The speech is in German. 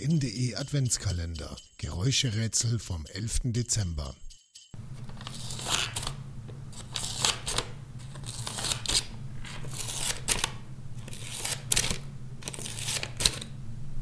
in.de Adventskalender. Geräuscherätsel vom 11. Dezember.